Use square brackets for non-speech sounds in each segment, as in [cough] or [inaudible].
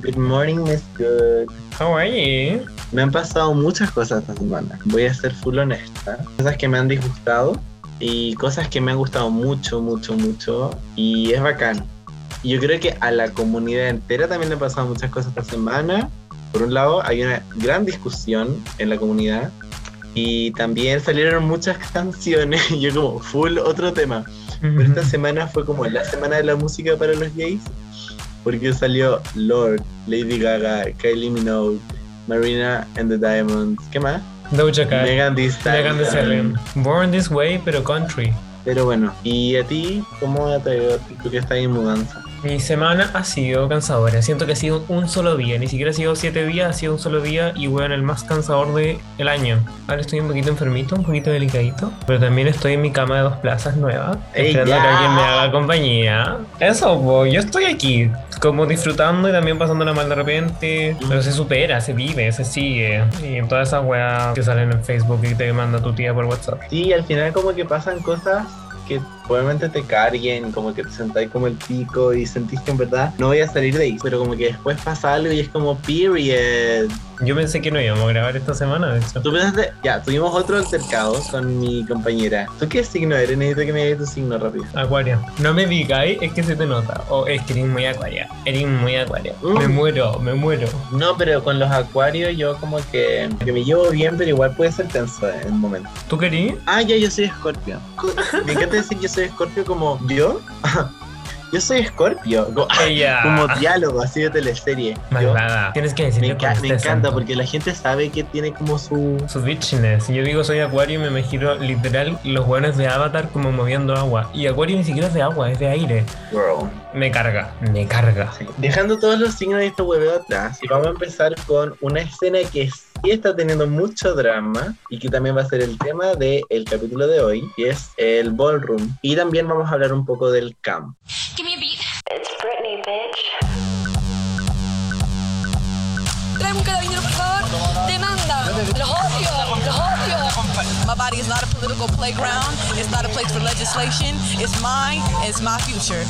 Good morning, Miss Good. How are you? Me han pasado muchas cosas esta semana. Voy a ser full honesta. Cosas que me han disgustado y cosas que me han gustado mucho, mucho, mucho. Y es bacán. Yo creo que a la comunidad entera también le han pasado muchas cosas esta semana. Por un lado, hay una gran discusión en la comunidad. Y también salieron muchas [laughs] canciones. Y yo como, full otro tema. Pero esta semana fue como la semana de la música para los gays porque salió Lord, Lady Gaga, Kylie Minogue, Marina and the Diamonds, ¿qué más? Doja Cat. Megan Thee Stallion. Born This Way, pero country. Pero bueno, ¿y a ti cómo te veo tú que estás en mudanza? Mi semana ha sido cansadora. Siento que ha sido un solo día. Ni siquiera ha sido siete días, ha sido un solo día y bueno, el más cansador del año. Ahora estoy un poquito enfermito, un poquito delicadito. Pero también estoy en mi cama de dos plazas nueva. ¡Ey, esperando ya! que alguien me haga compañía. Eso, po, yo estoy aquí. Como disfrutando y también pasándola mal de repente. Pero se supera, se vive, se sigue. Y todas esas weas que salen en Facebook y te manda tu tía por WhatsApp. Sí, al final como que pasan cosas que probablemente te carguen, como que te sentáis como el pico y sentís que en verdad no voy a salir de ahí, pero como que después pasa algo y es como period. Yo pensé que no íbamos a grabar esta semana, de hecho. Tú pensaste, ya, tuvimos otro altercado con mi compañera. ¿Tú qué signo eres? Necesito que me digas tu signo rápido. Acuario. No me digáis, es que se te nota. O es que eres muy acuaria. Eres muy acuaria. Mm. Me muero, me muero. No, pero con los acuarios yo como que, que me llevo bien, pero igual puede ser tenso en un momento. ¿Tú querí? Ah, ya, yo soy escorpio. [laughs] Me encanta decir soy escorpio como yo. [laughs] yo soy escorpio. Como, Ella. [laughs] como diálogo así de teleserie. Yo-. Tienes que me, enca- con me este encanta porque la gente sabe que tiene como su... Su bitchiness. Yo digo soy acuario y me imagino literal los hueones de Avatar como moviendo agua. Y acuario ni siquiera es de agua, es de aire. Girl. Me carga, me carga. Sí. Dejando todos los signos de este hueveo atrás, y vamos a empezar con una escena que sí está teniendo mucho drama y que también va a ser el tema del capítulo de hoy, y es el ballroom. Y también vamos a hablar un poco del camp. Give me a beat. It's Britney, bitch. Trae un carabinero, por favor. Demanda. Los odio, los odio. My body is not a political playground. It's not a place for legislation. It's mine. It's my future.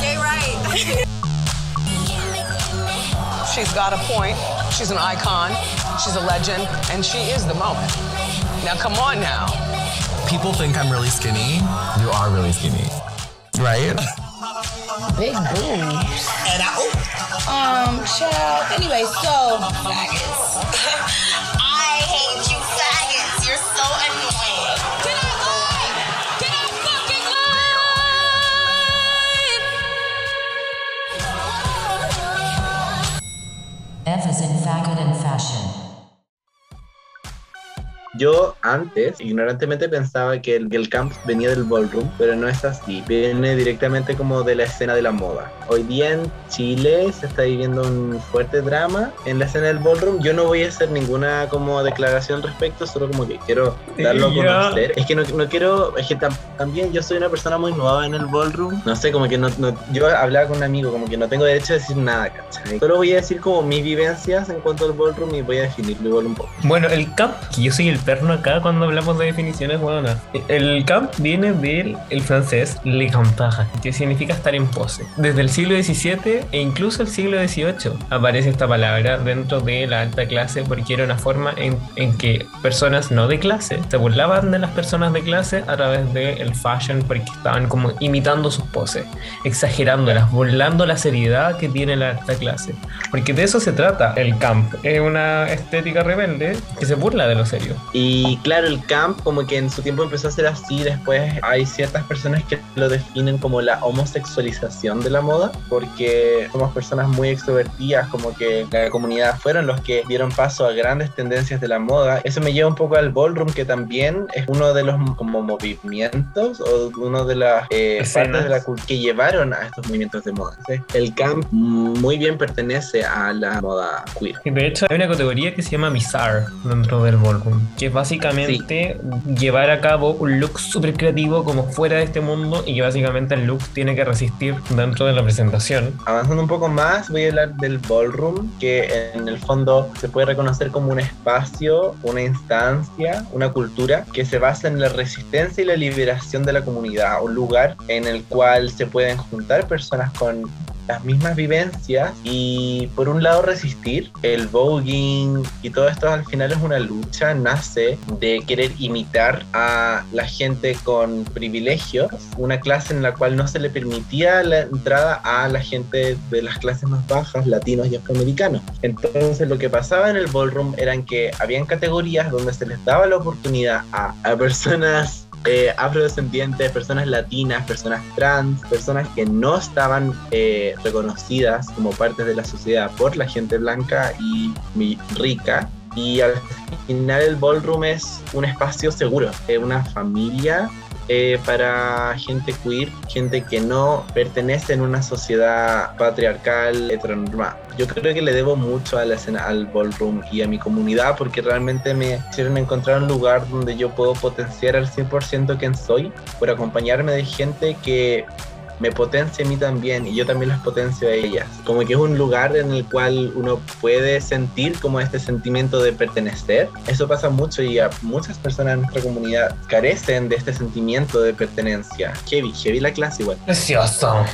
Gay right. She's got a point. She's an icon. She's a legend. And she is the moment. Now, come on now. People think I'm really skinny. You are really skinny. Right? Big boobs. And I, um, child. Anyway, so faggots. Yo antes, ignorantemente, pensaba que el, el camp venía del ballroom, pero no es así. Viene directamente como de la escena de la moda. Hoy día en Chile se está viviendo un fuerte drama en la escena del ballroom. Yo no voy a hacer ninguna como declaración respecto, solo como que quiero darlo a conocer. Es que no, no quiero, es que tam- también yo soy una persona muy nueva en el ballroom. No sé, como que no, no- yo hablaba con un amigo, como que no tengo derecho a decir nada, ¿cachai? Solo voy a decir como mis vivencias en cuanto al ballroom y voy a definirlo igual un poco. Bueno, el camp, que yo soy el acá cuando hablamos de definiciones buenas. El camp viene del el francés le campage, que significa estar en pose. Desde el siglo XVII e incluso el siglo XVIII aparece esta palabra dentro de la alta clase porque era una forma en, en que personas no de clase se burlaban de las personas de clase a través del fashion porque estaban como imitando sus poses, exagerándolas, burlando la seriedad que tiene la alta clase. Porque de eso se trata el camp. Es una estética rebelde que se burla de lo serio. Y claro, el camp como que en su tiempo empezó a ser así, después hay ciertas personas que lo definen como la homosexualización de la moda, porque somos personas muy extrovertidas, como que la comunidad fueron los que dieron paso a grandes tendencias de la moda. Eso me lleva un poco al ballroom, que también es uno de los como movimientos o uno de las eh, partes de la que llevaron a estos movimientos de moda. ¿sí? El camp muy bien pertenece a la moda queer. De hecho hay una categoría que se llama bizarre dentro del ballroom, que es básicamente llevar a cabo un look súper creativo como fuera de este mundo y que básicamente el look tiene que resistir dentro de la presentación. Avanzando un poco más, voy a hablar del ballroom, que en el fondo se puede reconocer como un espacio, una instancia, una cultura que se basa en la resistencia y la liberación de la comunidad, un lugar en el cual se pueden juntar personas con las mismas vivencias y por un lado resistir el voguing y todo esto al final es una lucha nace de querer imitar a la gente con privilegios una clase en la cual no se le permitía la entrada a la gente de las clases más bajas latinos y afroamericanos. Entonces lo que pasaba en el ballroom eran que habían categorías donde se les daba la oportunidad a, a personas eh, afrodescendientes, personas latinas, personas trans, personas que no estaban eh, reconocidas como parte de la sociedad por la gente blanca y rica. Y al final el ballroom es un espacio seguro, eh, una familia eh, para gente queer, gente que no pertenece en una sociedad patriarcal heteronormada. Yo creo que le debo mucho a la escena, al ballroom y a mi comunidad porque realmente me hicieron encontrar un lugar donde yo puedo potenciar al 100% quien soy por acompañarme de gente que me potencia a mí también y yo también las potencio a ellas. Como que es un lugar en el cual uno puede sentir como este sentimiento de pertenecer. Eso pasa mucho y a muchas personas en nuestra comunidad carecen de este sentimiento de pertenencia. Heavy, heavy la clase igual. Precioso.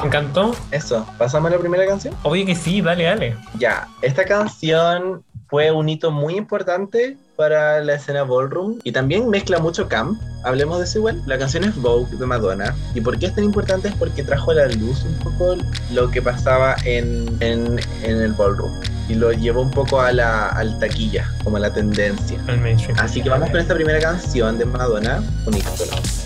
Me encantó. Eso, ¿pasamos a la primera canción? Obvio que sí, dale, dale. Ya, esta canción fue un hito muy importante para la escena ballroom y también mezcla mucho camp. Hablemos de eso igual. La canción es Vogue de Madonna. ¿Y por qué es tan importante? Es porque trajo a la luz un poco lo que pasaba en, en, en el ballroom y lo llevó un poco a la al taquilla, como a la tendencia. Al mainstream. Así que vamos con esta primera canción de Madonna, un ícono.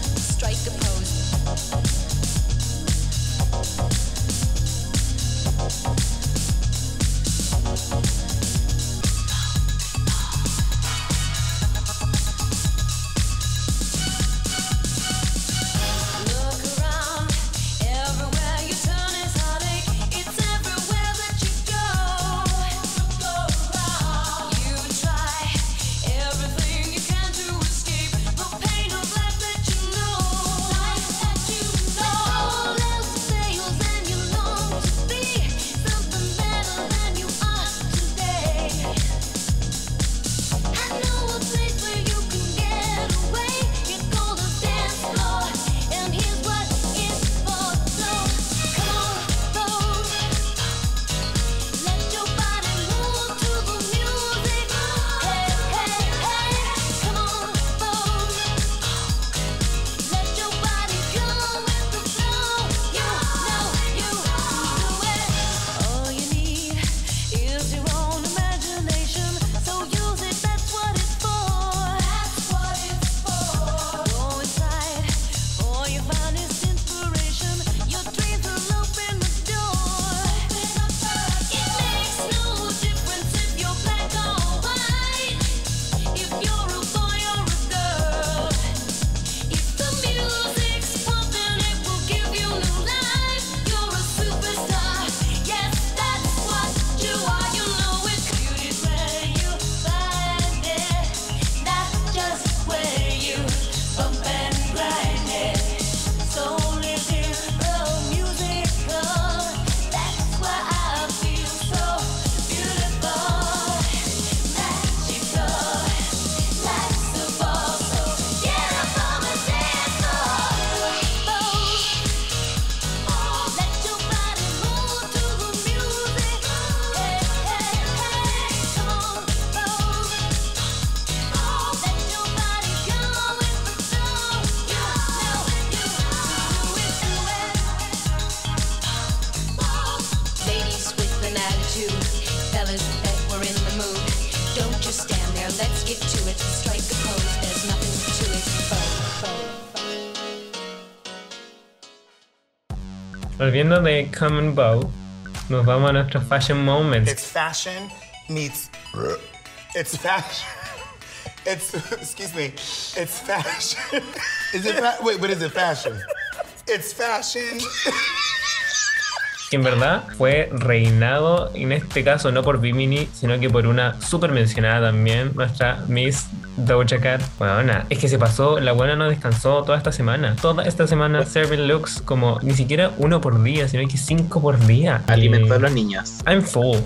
Volviendo de Common Bow, nos vamos a nuestros fashion moments. It's fashion meets. [laughs] It's fashion. [laughs] It's excuse me. It's fashion. Is it fa- wait? But is it fashion? It's fashion. [laughs] que en verdad fue reinado, en este caso no por Bimini, sino que por una súper mencionada también, nuestra Miss Doja Cat. Bueno, es que se pasó, la buena no descansó toda esta semana. Toda esta semana serving looks como ni siquiera uno por día, sino que cinco por día. Alimentó a Y los niños. I'm full.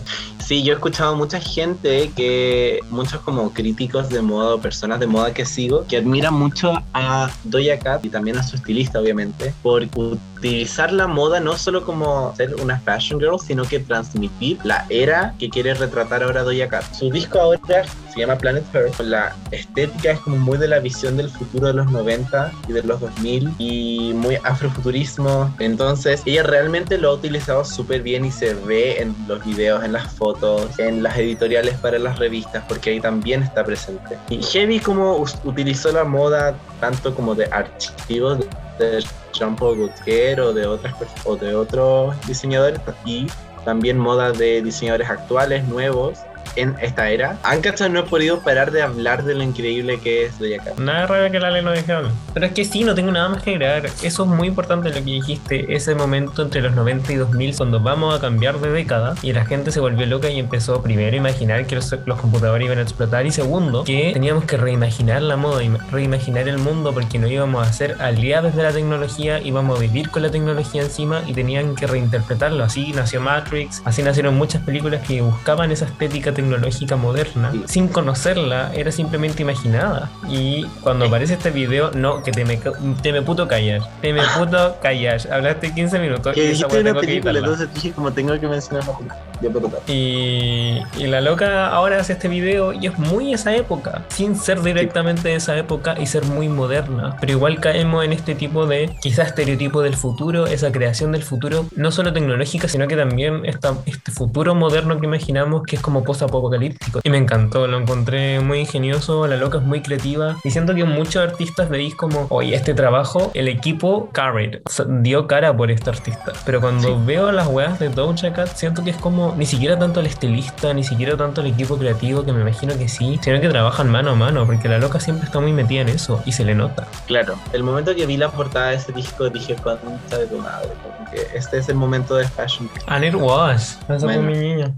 Sí, yo he escuchado mucha gente que, muchos como críticos de moda o personas de moda que sigo, que admiran mucho a Doja Cat y también a su estilista, obviamente, por utilizar la moda no solo como ser una fashion girl, sino que transmitir la era que quiere retratar ahora Doja Cat. Su disco ahora se llama Planet Earth. La estética es como muy de la visión del futuro de los 90 y de los 2000 y muy afrofuturismo. Entonces, ella realmente lo ha utilizado súper bien y se ve en los videos, en las fotos, en las editoriales para las revistas, porque ahí también está presente. Y Heavy como utilizó la moda tanto como de archivos de Jean-Paul Gaultier o de otras o de otros diseñadores y también moda de diseñadores actuales, nuevos en esta era. Ancachas no he podido parar de hablar de lo increíble que es Doja Cat. Nada raro que la ley no deje. Pero es que sí, no tengo nada más que agregar. Eso es muy importante lo que dijiste. Ese momento entre los 90 y 2000, cuando vamos a cambiar de década y la gente se volvió loca y empezó primero a imaginar que los, los computadores iban a explotar y segundo, que teníamos que reimaginar la moda y reimaginar el mundo porque no íbamos a ser aliados de la tecnología, íbamos a vivir con la tecnología encima y tenían que reinterpretarlo. Así nació Matrix, así nacieron muchas películas que buscaban esa estética tecnológica moderna Sí. sin conocerla, era simplemente imaginada. Y cuando aparece este video, no, que te me, te me puto callas, te me puto callas. Hablaste 15 minutos Que dijiste una película, entonces dije como tengo que mencionar. Y, y la loca ahora hace este video y es muy esa época, sin ser directamente de esa época y ser muy moderna. Pero igual caemos en este tipo de quizás estereotipo del futuro, esa creación del futuro, no solo tecnológica, sino que también esta, este futuro moderno que imaginamos que es como post-apocalíptico. Y me encantó, lo encontré muy ingenioso, la loca es muy creativa. Y siento que muchos artistas veis como, oye, este trabajo, el equipo carried, dio cara por este artista. Pero cuando veo las weas de Doja Cat, siento que es como ni siquiera tanto el estilista, ni siquiera tanto el equipo creativo, que me imagino que sí, sino que trabajan mano a mano, porque la loca siempre está muy metida en eso y se le nota. Claro, el momento que vi la portada de ese disco dije, concha de tu madre, como que este es el momento de fashion. And it was. Esa fue mi niña.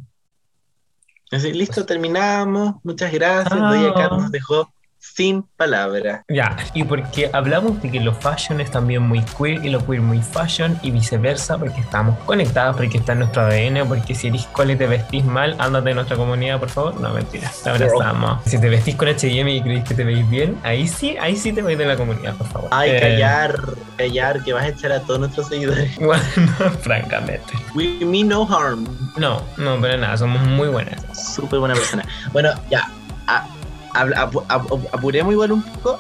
Así, listo, terminamos. Muchas gracias. Nos dejó sin palabras. Ya, y porque hablamos de que lo fashion es también muy queer y lo queer muy fashion y viceversa, porque estamos conectados, porque está en nuestro ADN, porque si eres cole y te vestís mal, ándate de nuestra comunidad, por favor. No, mentira, te abrazamos. Si te vestís con HM y crees que te veis bien, ahí sí, ahí sí te vais de la comunidad, por favor. Ay, Eh, callar, callar, que vas a echar a todos nuestros seguidores. [laughs] Bueno, francamente. We mean no harm. No, no, pero nada, somos muy buenas. Súper buena persona. Bueno, ya. a- habla- apu- apu- apuremos igual un poco.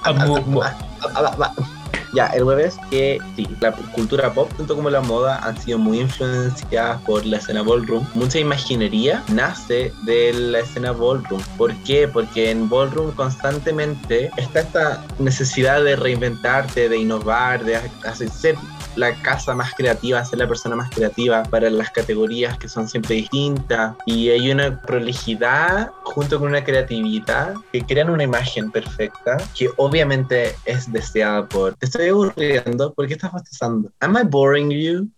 Ya, el jueves que sí, la cultura pop, tanto como la moda, han sido muy influenciadas por la escena ballroom. Mucha imaginería nace de la escena ballroom. ¿Por qué? Porque en ballroom constantemente está esta necesidad de reinventarte, de innovar, de hacer la casa más creativa, ser la persona más creativa para las categorías que son siempre distintas. Y hay una prolijidad junto con una creatividad que crean una imagen perfecta que obviamente es deseada por... Te estoy aburriendo, ¿por qué estás bostezando? Am I boring you?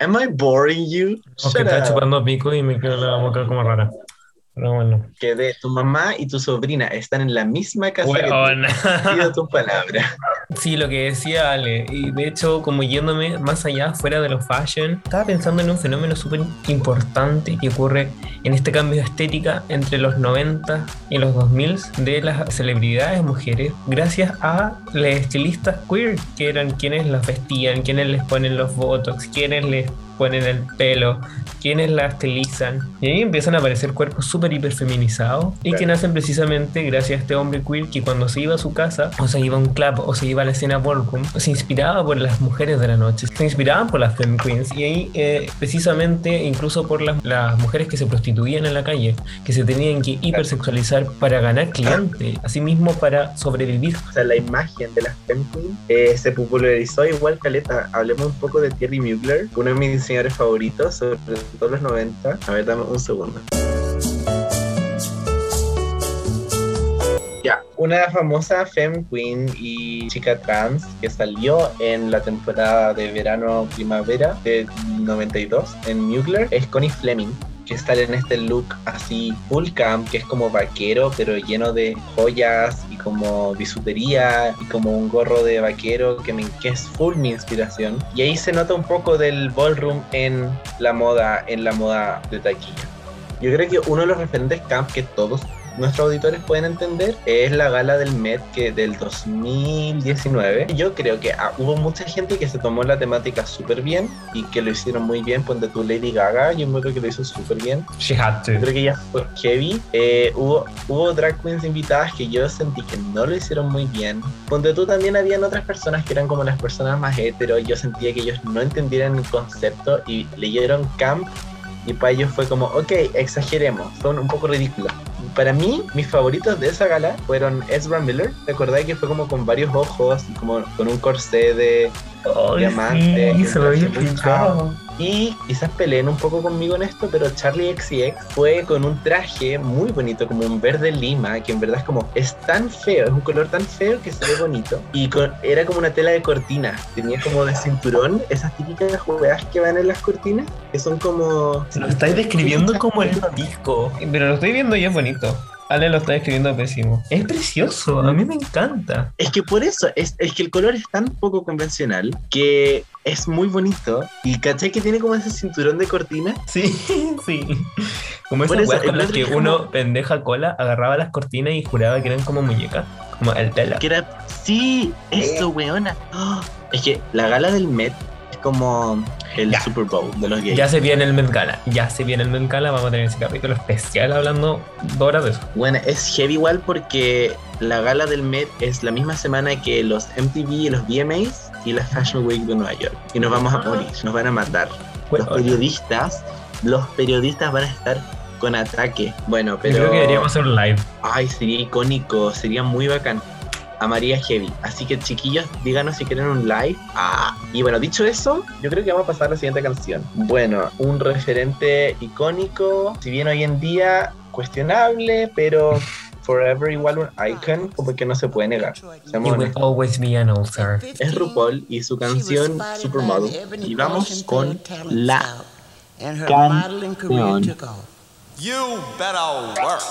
Am I boring you? Aunque Shut está up. chupando pico y me quedo la boca como rara. Pero bueno. Que de tu mamá y tu sobrina están en la misma casa que tú. Weona. [laughs] Pido tu palabra. Sí, lo que decía Ale, y de hecho, como yéndome más allá, fuera de lo fashion, estaba pensando en un fenómeno súper importante que ocurre en este cambio de estética entre los 90 y los 2000 de las celebridades mujeres, gracias a las estilistas queer, que eran quienes las vestían, quienes les ponen los botox, quienes les ponen el pelo, quienes la estilizan. Y ahí empiezan a aparecer cuerpos súper hiper feminizados y que Claro. nacen precisamente gracias a este hombre queer que cuando se iba a su casa, o se iba a un club, o se iba a la escena ballroom, se inspiraba por las mujeres de la noche, se inspiraban por las femme queens. Y ahí, eh, precisamente, incluso por las, las mujeres que se prostituían en la calle, que se tenían que hipersexualizar para ganar clientes, asimismo para sobrevivir. O sea, la imagen de las femme queen, eh, se popularizó igual caleta. Hablemos un poco de Thierry Mugler, uno de mis diseñadores favoritos, sobre todo los 90. A ver, dame un segundo. Ya, una famosa femme queen y chica trans que salió en la temporada de verano-primavera de 92 en Mugler es Connie Fleming que sale en este look así full camp, que es como vaquero, pero lleno de joyas y como bisutería y como un gorro de vaquero que, me, que es full mi inspiración. Y ahí se nota un poco del ballroom en la moda, en la moda de taquilla. Yo creo que uno de los referentes camp que todos nuestros auditores pueden entender es la gala del Met que del 2019. Yo creo que ah, hubo mucha gente que se tomó la temática súper bien y que lo hicieron muy bien. Ponte tu Lady Gaga, yo creo que lo hizo súper bien. She had to. Yo creo que ella fue heavy. Eh, hubo, hubo drag queens invitadas que yo sentí que no lo hicieron muy bien. Ponte tú también habían otras personas que eran como las personas más hetero. Yo sentía que ellos no entendieran el concepto y leyeron camp y para ellos fue como, ok, exageremos, son un poco ridículos. Para mí, mis favoritos de esa gala fueron Ezra Miller. ¿Te acordás que fue como con varios ojos como con un corsé de Diamante? sí, y se. Y quizás peleen un poco conmigo en esto, pero Charlie XCX fue con un traje muy bonito, como un verde lima, que en verdad es como, es tan feo, es un color tan feo que se ve bonito. Y con- era como una tela de cortina, tenía como de cinturón, esas típicas juegas que van en las cortinas, que son como... Lo estáis describiendo como el disco. Pero lo estoy viendo y es bonito. Ale lo está describiendo pésimo. Es precioso, a mí me encanta. Es que por eso, es, es que el color es tan poco convencional que es muy bonito. Y caché que tiene como ese cinturón de cortina. Sí, [laughs] sí. Como esas eso, weas con el las que como- uno, pendeja cola, agarraba las cortinas y juraba que eran como muñecas. Como el tela. Que era. Sí, eso, weona. ¡Ah! Es que la gala del Met como el Ya. Super Bowl de los gays. Ya se viene el Met Gala. Ya se viene el Met Gala. Vamos a tener ese capítulo especial hablando dos horas de eso. Bueno, es heavy igual porque la gala del Met es la misma semana que los MTV y los VMAs y la Fashion Week de Nueva York. Y nos vamos a morir, nos van a matar. Los periodistas, los periodistas van a estar con ataque. Bueno, yo pero. creo que deberíamos hacer un live. Ay, sería icónico, sería muy bacán. Amaría Heavy. Así que chiquillos, díganos si quieren un live. Ah, y bueno, dicho eso, yo creo que vamos a pasar a la siguiente canción. Bueno, un referente icónico, si bien hoy en día cuestionable, pero forever igual un icon, como que no se puede negar. You will always be an. Es RuPaul y su canción Supermodel. Y vamos con la canción. You better work.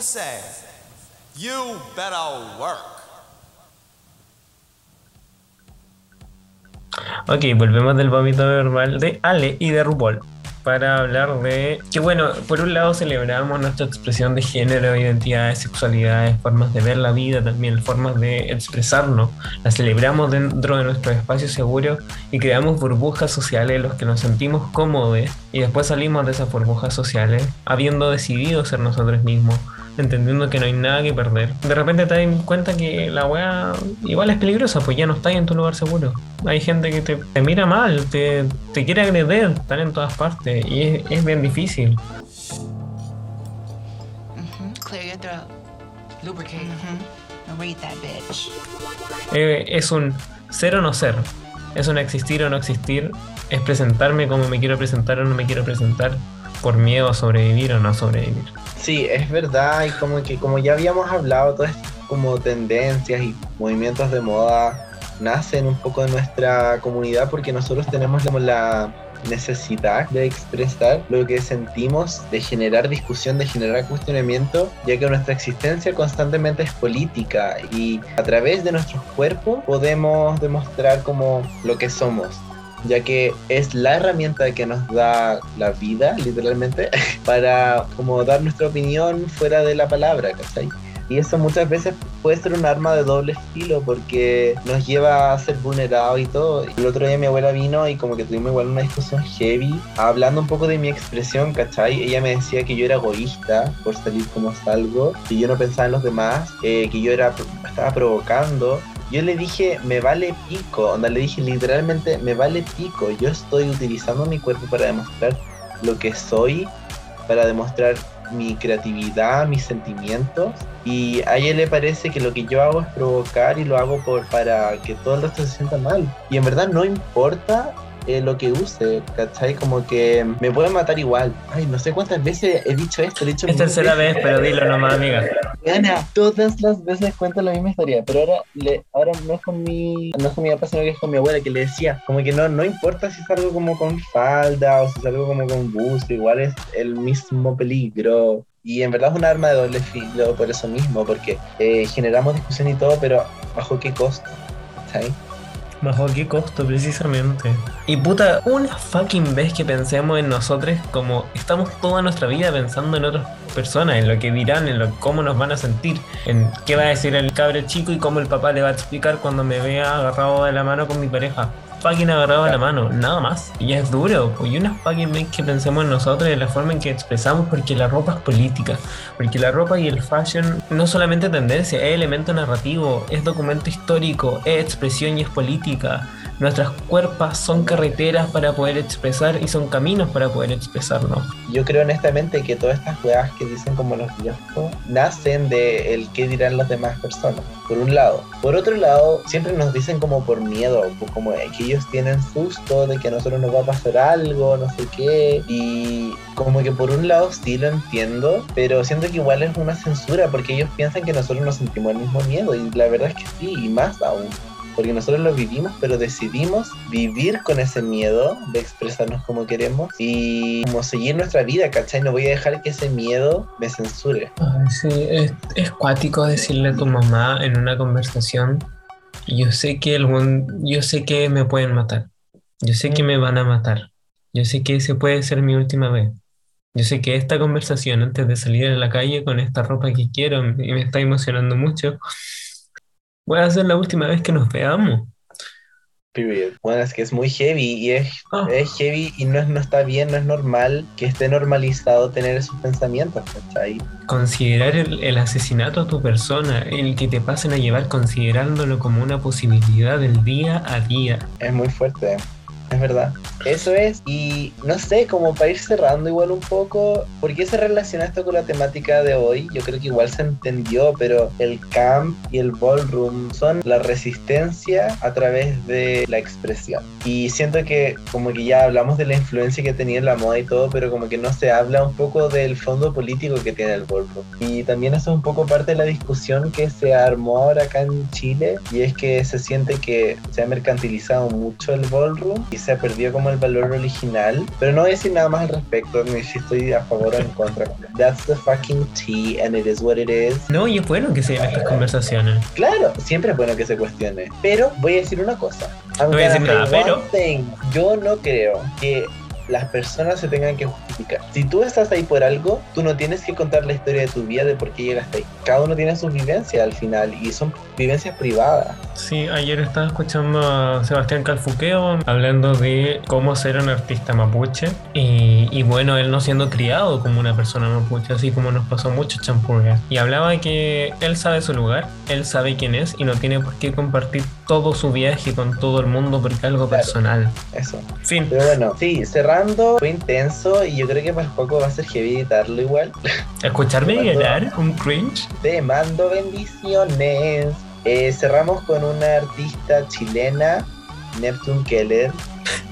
To say. You better work. Ok, volvemos del vómito verbal de Ale y de RuPaul para hablar de que bueno, por un lado celebramos nuestra expresión de género, identidades, sexualidades, formas de ver la vida, también formas de expresarnos, las celebramos dentro de nuestro espacio seguro y creamos burbujas sociales en los que nos sentimos cómodos y después salimos de esas burbujas sociales habiendo decidido ser nosotros mismos, entendiendo que no hay nada que perder. De repente te das cuenta que la weá igual es peligrosa, pues ya no estás en tu lugar seguro. Hay gente que te, te mira mal, te, te quiere agredir, están en todas partes y es, es bien difícil. That bitch. Eh, es un ser o no ser, es un existir o no existir, es presentarme como me quiero presentar o no me quiero presentar, por miedo a sobrevivir o no sobrevivir. Sí, es verdad, y como que como ya habíamos hablado, todas como tendencias y movimientos de moda nacen un poco de nuestra comunidad porque nosotros tenemos como la necesidad de expresar lo que sentimos, de generar discusión, de generar cuestionamiento, ya que nuestra existencia constantemente es política y a través de nuestros cuerpos podemos demostrar como lo que somos ya que es la herramienta que nos da la vida, literalmente, [laughs] para como dar nuestra opinión fuera de la palabra, ¿cachai? Y eso muchas veces puede ser un arma de doble filo porque nos lleva a ser vulnerados y todo. El otro día mi abuela vino y como que tuvimos igual una discusión heavy, hablando un poco de mi expresión, ¿cachai? Ella me decía que yo era egoísta por salir como salgo, que yo no pensaba en los demás, eh, que yo era, estaba provocando. Yo le dije, me vale pico, onda, le dije literalmente, me vale pico, yo estoy utilizando mi cuerpo para demostrar lo que soy, para demostrar mi creatividad, mis sentimientos, y a ella le parece que lo que yo hago es provocar y lo hago por, para que todo el resto se sienta mal. Y en verdad no importa eh, lo que use, ¿cachai? Como que me pueden matar igual. Ay, no sé cuántas veces he dicho esto, he dicho Es tercera vez, pero dilo nomás, amiga. Ana, todas las veces cuento la misma historia, pero ahora, le, ahora no es con mi, no es con mi papá, sino que es con mi abuela que le decía, como que no, no importa si salgo como con falda o si salgo como con buzo, igual es el mismo peligro. Y en verdad es un arma de doble filo por eso mismo, porque eh, generamos discusión y todo, pero ¿bajo qué costo? ¿Sabes? ¿Bajo qué costo precisamente? Y puta, una fucking vez que pensemos en nosotros como estamos toda nuestra vida pensando en otras personas, en lo que dirán, en lo, cómo nos van a sentir, en qué va a decir el cabre chico y cómo el papá le va a explicar cuando me vea agarrado de la mano con mi pareja. Fucking agarrado de la mano, nada más. Y es duro, pues, y una fucking vez que pensemos en nosotros, en la forma en que expresamos, porque la ropa es política, porque la ropa y el fashion no solamente tendencia, es elemento narrativo, es documento histórico, es expresión y es política. Nuestras cuerpas son carreteras para poder expresar y son caminos para poder expresarnos. Yo creo honestamente que todas estas weas que dicen como los viejos nacen de el qué dirán las demás personas, por un lado. Por otro lado, siempre nos dicen como por miedo, pues como que ellos tienen susto de que a nosotros nos va a pasar algo, no sé qué. Y como que por un lado sí lo entiendo, pero siento que igual es una censura porque ellos piensan que nosotros nos sentimos el mismo miedo y la verdad es que sí, y más aún. Porque nosotros lo vivimos, pero decidimos vivir con ese miedo de expresarnos como queremos y como seguir nuestra vida, ¿cachai? No voy a dejar que ese miedo me censure. Ay, sí, es, es cuático decirle a tu mamá en una conversación, yo sé que algún, yo sé que me pueden matar, yo sé que me van a matar, yo sé que ese puede ser mi última vez, yo sé que esta conversación antes de salir a la calle con esta ropa que quiero y me está emocionando mucho, voy a ser la última vez que nos veamos. Period. Bueno, es que es muy heavy y es, es heavy y no, es, no está bien, no es normal que esté normalizado tener esos pensamientos, ¿cachai? Considerar el, el asesinato a tu persona, el que te pasen a llevar considerándolo como una posibilidad del día a día. Es muy fuerte, es verdad. Eso es, y no sé, como para ir cerrando igual un poco, ¿por qué se relaciona esto con la temática de hoy? Yo creo que igual se entendió, pero el camp y el ballroom son la resistencia a través de la expresión. Y siento que como que ya hablamos de la influencia que tenía en la moda y todo, pero como que no se habla un poco del fondo político que tiene el ballroom. Y también eso es un poco parte de la discusión que se armó ahora acá en Chile, y es que se siente que se ha mercantilizado mucho el ballroom y se ha perdido como el valor original, pero no voy a decir nada más al respecto, ni si estoy a favor o en contra. That's the fucking tea and it is what it is. No, y es bueno que se den estas conversaciones. Claro, siempre es bueno que se cuestione. Pero voy a decir una cosa. I'm No voy a decir nada, pero- thing. Yo no creo que las personas se tengan que justificar. Si tú estás ahí por algo, tú no tienes que contar la historia de tu vida de por qué llegaste ahí. Cada uno tiene sus vivencias al final y son vivencias privadas. Sí, ayer estaba escuchando a Sebastián Calfuqueo hablando de cómo ser un artista mapuche y, bueno, él no siendo criado como una persona mapuche, así como nos pasó mucho champurria. Y hablaba que él sabe su lugar, él sabe quién es y no tiene por qué compartir todo su viaje con todo el mundo porque es algo Claro. personal. Eso. Fin. Pero bueno, sí, cerrando, fue intenso y yo creo que para el poco va a ser heavy editarlo igual. Escucharme llorar, un cringe. Te mando bendiciones. Eh, cerramos con una artista chilena, Neptune Keller,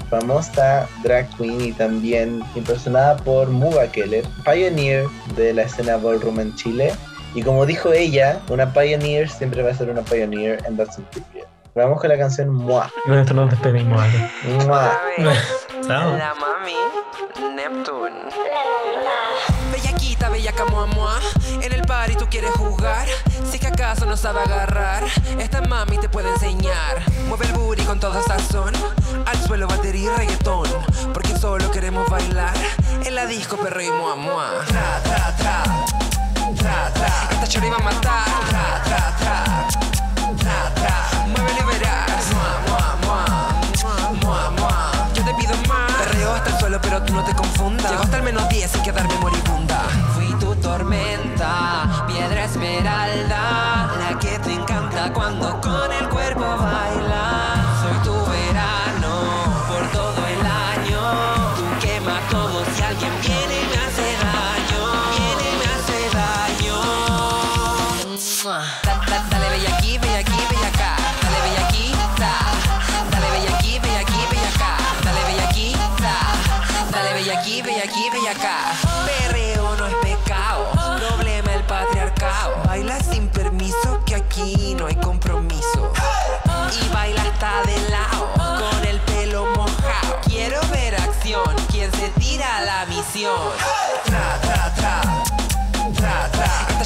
famosa drag queen y también impersonada por Muga Keller, pioneer de la escena ballroom en Chile. Y como dijo ella, una pioneer siempre va a ser una pioneer and that's a period. Vamos con la canción Mua. Y con esto nos despedimos. Mua. [laughs] Chao. La mami, Neptune. Bellaquita, bellaca, mua, mua. En el party tú quieres jugar. Si que acaso no sabe agarrar, esta mami te puede enseñar. Mueve el booty con toda sazón. Al suelo, batería y reggaetón. Porque solo queremos bailar. En la disco, perro y mua, mua. Tra, tra, tra. Tra, tra. Esta chori va a matar. Tra, tra. Tra, no te confundas. Llego hasta el menos 10 sin quedarme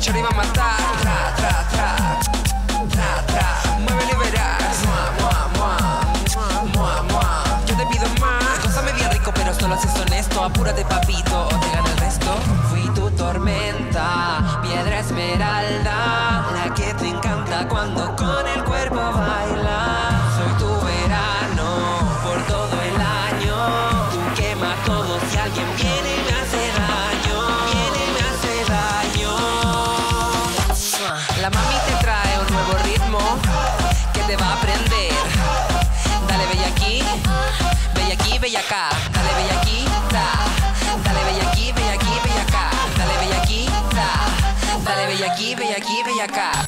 Esta chori va a matar. Tra, tra, tra. Tra, tra. Muévelo y verás. Mua, mua, mua. Mua. Yo te pido más. Gózame bien rico, pero solo si es honesto. Apúrate, papito, o te gana el resto. Fui tu tormenta, aquí, bella aquí, bella acá.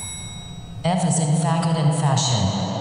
F is in faggot and fashion.